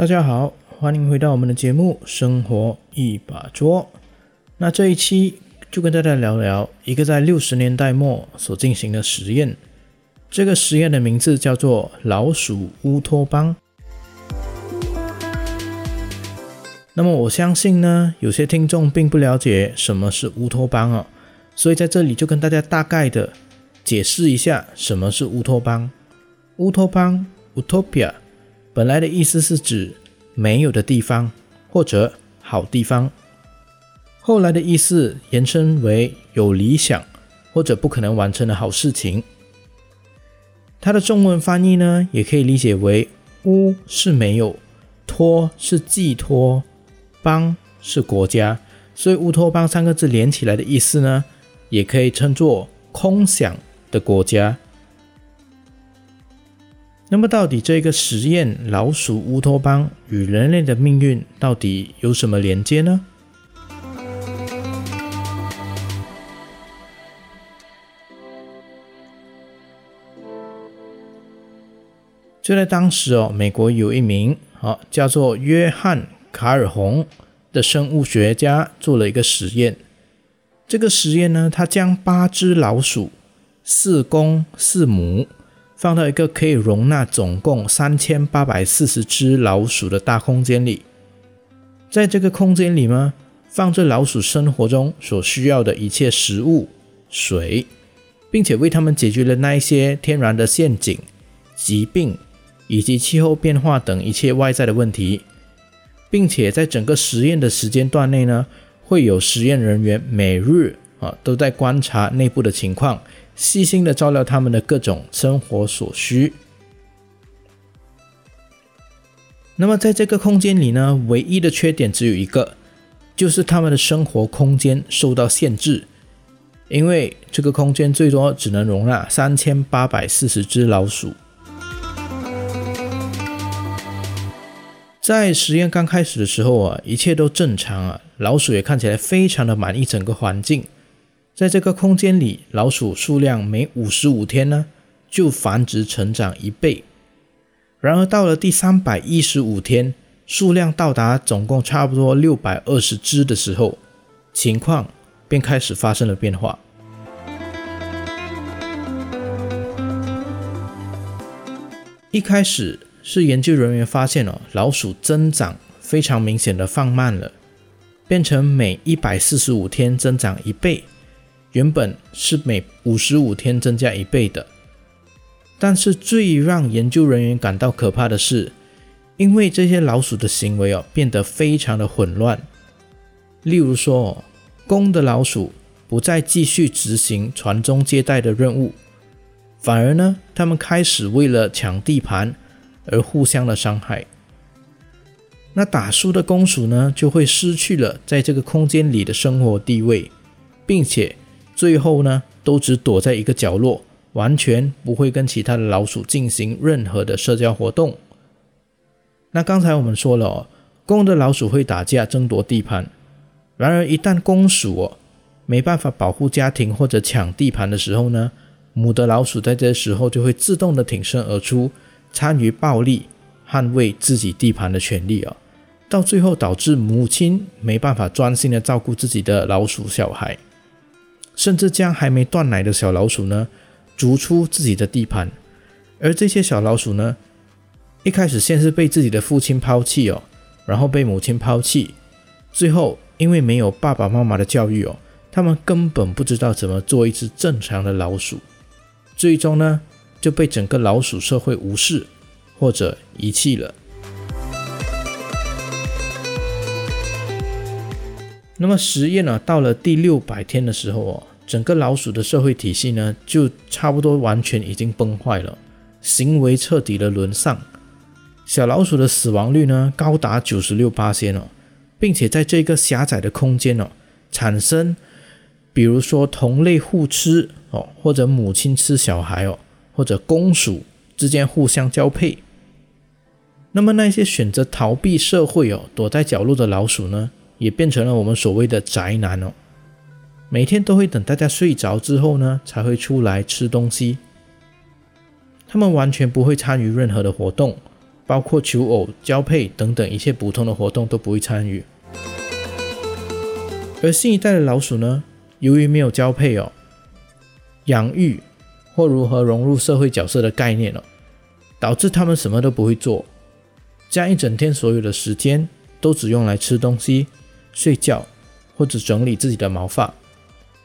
大家好，欢迎回到我们的节目《生活一把捉》。那这一期就跟大家聊聊一个在六十年代末所进行的实验。这个实验的名字叫做“老鼠乌托邦”。那么我相信呢，有些听众并不了解什么是乌托邦哦，所以在这里就跟大家大概的解释一下什么是乌托邦。乌托邦 （Utopia） 本来的意思是指没有的地方或者好地方，后来的意思延伸为有理想或者不可能完成的好事情。它的中文翻译呢，也可以理解为“乌”是没有，“托”是寄托，“邦”是国家，所以“乌托邦”三个字连起来的意思呢，也可以称作空想的国家。那么，到底这个实验“老鼠乌托邦”与人类的命运到底有什么连接呢？就在当时哦，美国有一名啊叫做约翰卡尔洪的生物学家做了一个实验。这个实验呢，他将八只老鼠，四公四母，放到一个可以容纳总共三千八百四十只老鼠的大空间里。在这个空间里呢，放着老鼠生活中所需要的一切食物、水，并且为他们解决了那一些天然的陷阱、疾病。以及气候变化等一切外在的问题，并且在整个实验的时间段内呢，会有实验人员每日啊都在观察内部的情况，细心的照料他们的各种生活所需。那么在这个空间里呢，唯一的缺点只有一个，就是他们的生活空间受到限制，因为这个空间最多只能容纳三千八百四十只老鼠。在实验刚开始的时候啊，一切都正常啊，老鼠也看起来非常的满意整个环境。在这个空间里，老鼠数量每五十五天呢就繁殖成长一倍。然而到了第三百一十五天，数量到达总共差不多六百二十只的时候，情况便开始发生了变化。一开始。是研究人员发现了老鼠增长非常明显的放慢了，变成每一百四十五天增长一倍，原本是每五十五天增加一倍的。但是最让研究人员感到可怕的是，因为这些老鼠的行为哦变得非常的混乱。例如说，公的老鼠不再继续执行传宗接代的任务，反而呢，他们开始为了抢地盘。而互相的伤害，那打输的公鼠呢，就会失去了在这个空间里的生活地位，并且最后呢，都只躲在一个角落，完全不会跟其他的老鼠进行任何的社交活动。那刚才我们说了哦，公的老鼠会打架争夺地盘，然而一旦公鼠哦没办法保护家庭或者抢地盘的时候呢，母的老鼠在这时候就会自动的挺身而出。参与暴力捍卫自己地盘的权利啊，到最后导致母亲没办法专心的照顾自己的老鼠小孩，甚至将还没断奶的小老鼠呢逐出自己的地盘。而这些小老鼠呢，一开始先是被自己的父亲抛弃哦，然后被母亲抛弃，最后因为没有爸爸妈妈的教育哦，他们根本不知道怎么做一只正常的老鼠，最终呢。就被整个老鼠社会无视或者遗弃了。那么实验呢，到了第六百天的时候哦，整个老鼠的社会体系呢，就差不多完全已经崩坏了，行为彻底的沦丧。小老鼠的死亡率呢，高达九十六八千哦，并且在这个狭窄的空间哦，产生，比如说同类互吃哦，或者母亲吃小孩哦。或者公鼠之间互相交配，那么那些选择逃避社会哦，躲在角落的老鼠呢，也变成了我们所谓的宅男哦。每天都会等大家睡着之后呢，才会出来吃东西。他们完全不会参与任何的活动，包括求偶、交配等等一切普通的活动都不会参与。而新一代的老鼠呢，由于没有交配哦、养育或如何融入社会角色的概念哦，导致他们什么都不会做，将一整天所有的时间都只用来吃东西、睡觉或者整理自己的毛发，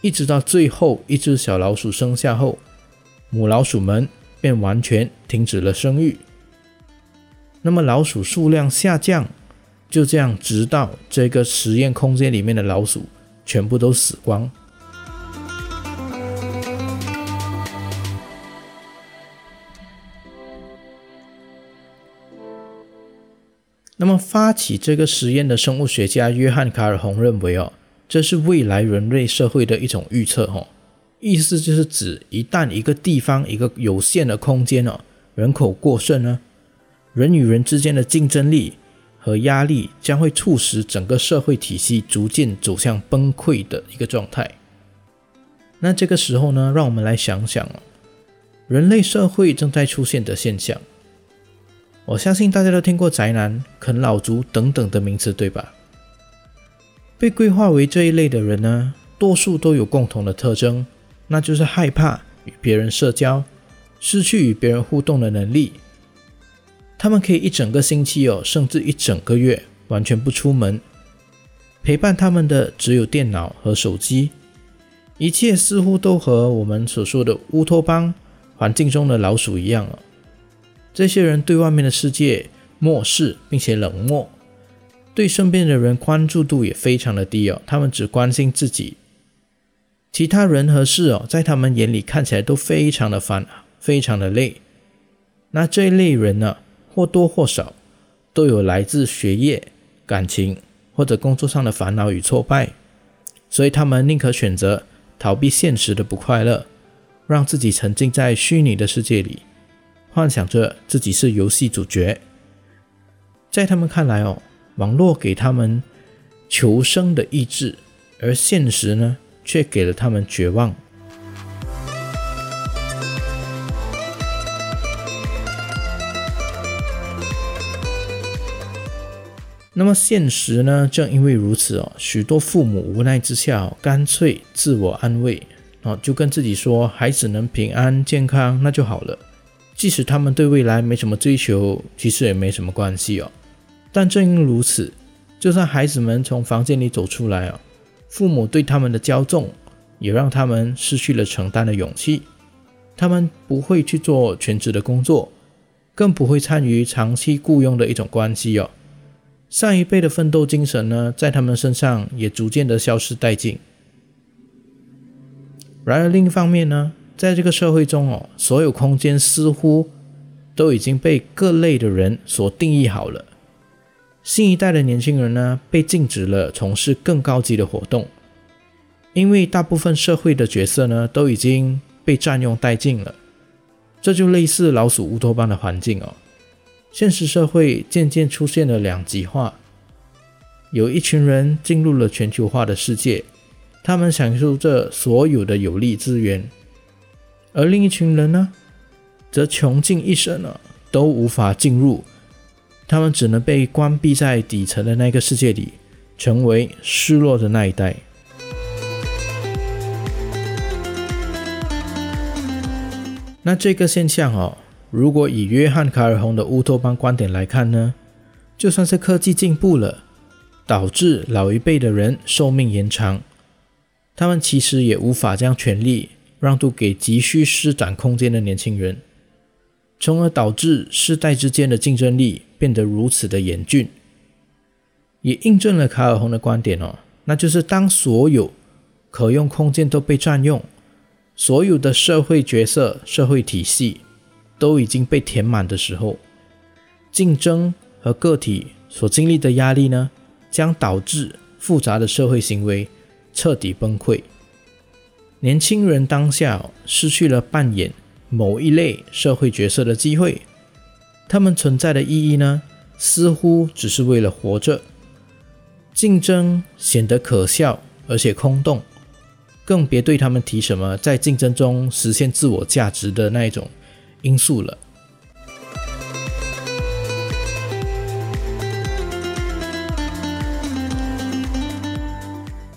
一直到最后一只小老鼠生下后，母老鼠们便完全停止了生育。那么老鼠数量下降，就这样直到这个实验空间里面的老鼠全部都死光。那么发起这个实验的生物学家约翰卡尔洪认为，哦，这是未来人类社会的一种预测，哦，意思就是指一旦一个地方一个有限的空间哦，人口过剩呢。人与人之间的竞争力和压力将会促使整个社会体系逐渐走向崩溃的一个状态。那这个时候呢，让我们来想想，人类社会正在出现的现象。我相信大家都听过宅男、啃老族等等的名词，对吧？被规划为这一类的人呢，多数都有共同的特征，那就是害怕与别人社交，失去与别人互动的能力。他们可以一整个星期哦，甚至一整个月完全不出门，陪伴他们的只有电脑和手机，一切似乎都和我们所说的乌托邦环境中的老鼠一样哦。这些人对外面的世界漠视并且冷漠，对身边的人关注度也非常的低哦。他们只关心自己，其他人和事哦，在他们眼里看起来都非常的烦，非常的累。那这一类人呢？或多或少都有来自学业、感情或者工作上的烦恼与挫败，所以他们宁可选择逃避现实的不快乐，让自己沉浸在虚拟的世界里，幻想着自己是游戏主角。在他们看来，哦，网络给他们求生的意志，而现实呢，却给了他们绝望。那么现实呢？正因为如此哦，许多父母无奈之下哦，干脆自我安慰哦，就跟自己说，孩子能平安健康那就好了。即使他们对未来没什么追求，其实也没什么关系哦。但正因如此，就算孩子们从房间里走出来哦，父母对他们的骄纵，也让他们失去了承担的勇气。他们不会去做全职的工作，更不会参与长期雇佣的一种关系哦。上一辈的奋斗精神呢，在他们身上也逐渐的消失殆尽。然而另一方面呢，在这个社会中哦，所有空间似乎都已经被各类的人所定义好了。新一代的年轻人呢，被禁止了从事更高级的活动，因为大部分社会的角色呢，都已经被占用殆尽了。这就类似老鼠乌托邦的环境哦。现实社会渐渐出现了两极化，有一群人进入了全球化的世界，他们享受着所有的有利资源；而另一群人呢，则穷尽一生了都无法进入，他们只能被关闭在底层的那个世界里，成为失落的那一代。那这个现象哦。如果以约翰·卡尔洪的乌托邦观点来看呢，就算是科技进步了，导致老一辈的人寿命延长，他们其实也无法将权力让渡给急需施展空间的年轻人，从而导致世代之间的竞争力变得如此的严峻，也印证了卡尔洪的观点哦，那就是当所有可用空间都被占用，所有的社会角色、社会体系。都已经被填满的时候，竞争和个体所经历的压力呢，将导致复杂的社会行为彻底崩溃。年轻人当下失去了扮演某一类社会角色的机会，他们存在的意义呢，似乎只是为了活着。竞争显得可笑而且空洞，更别对他们提什么在竞争中实现自我价值的那一种。因素了。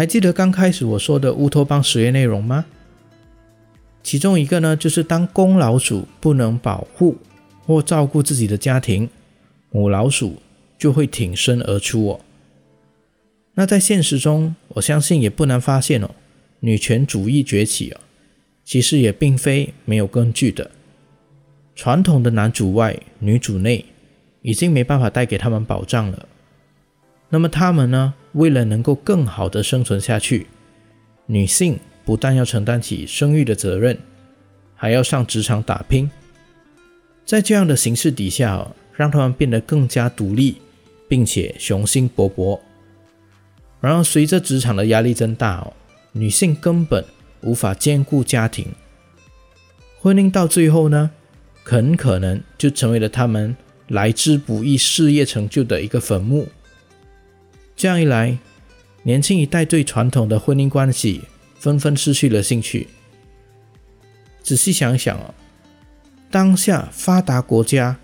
还记得刚开始我说的乌托邦实验内容吗？其中一个呢，就是当公老鼠不能保护或照顾自己的家庭，母老鼠就会挺身而出哦。那在现实中，我相信也不难发现哦，女权主义崛起哦，其实也并非没有根据的。传统的男主外女主内已经没办法带给他们保障了。那么他们呢，为了能够更好的生存下去，女性。不但要承担起生育的责任，还要上职场打拼。在这样的形势底下，让他们变得更加独立，并且雄心勃勃。然而，随着职场的压力增大，哦，女性根本无法兼顾家庭，婚姻到最后呢，很可能就成为了他们来之不易事业成就的一个坟墓。这样一来，年轻一代对传统的婚姻关系。纷纷失去了兴趣。仔细想想哦，当下发达国家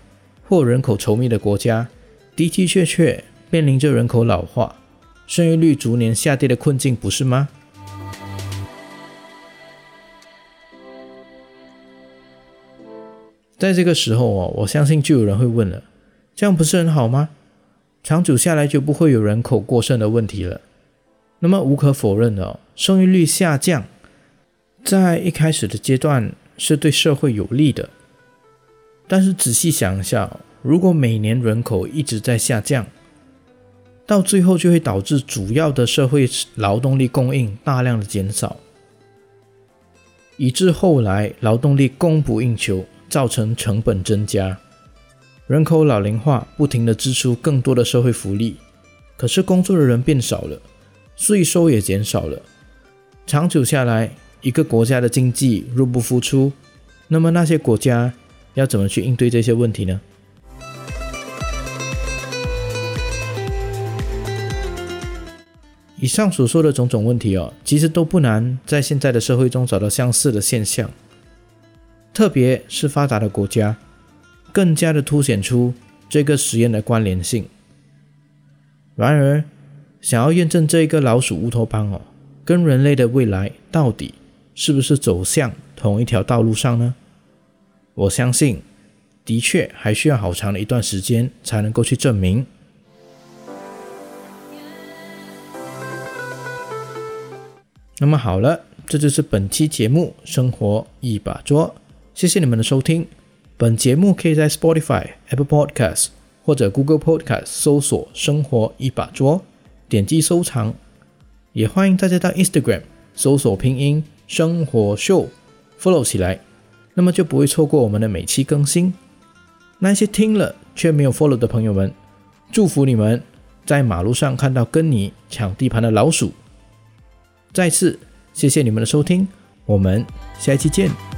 或人口稠密的国家，的的确确面临着人口老化、生育率逐年下跌的困境，不是吗？在这个时候哦，我相信就有人会问了：这样不是很好吗？长久下来就不会有人口过剩的问题了。那么无可否认的。生育率下降，在一开始的阶段是对社会有利的。但是仔细想一下，如果每年人口一直在下降，到最后就会导致主要的社会劳动力供应大量的减少，以致后来劳动力供不应求，造成成本增加，人口老龄化，不停的支出更多的社会福利，可是工作的人变少了，税收也减少了。长久下来，一个国家的经济入不敷出，那么那些国家要怎么去应对这些问题呢？以上所说的种种问题哦，其实都不难在现在的社会中找到相似的现象，特别是发达的国家，更加的凸显出这个实验的关联性。然而，想要验证这一个老鼠乌托邦哦。跟人类的未来到底是不是走向同一条道路上呢？我相信，的确还需要好长的一段时间才能够去证明。那么好了，这就是本期节目《生活一把捉》，谢谢你们的收听。本节目可以在 Spotify、Apple Podcast 或者 Google Podcast 搜索“生活一把桌”，点击收藏。也欢迎大家到 Instagram 搜索拼音生活秀，follow 起来，那么就不会错过我们的每期更新。那些听了却没有 follow 的朋友们，祝福你们在马路上看到跟你抢地盘的老鼠。再次谢谢你们的收听，我们下期见。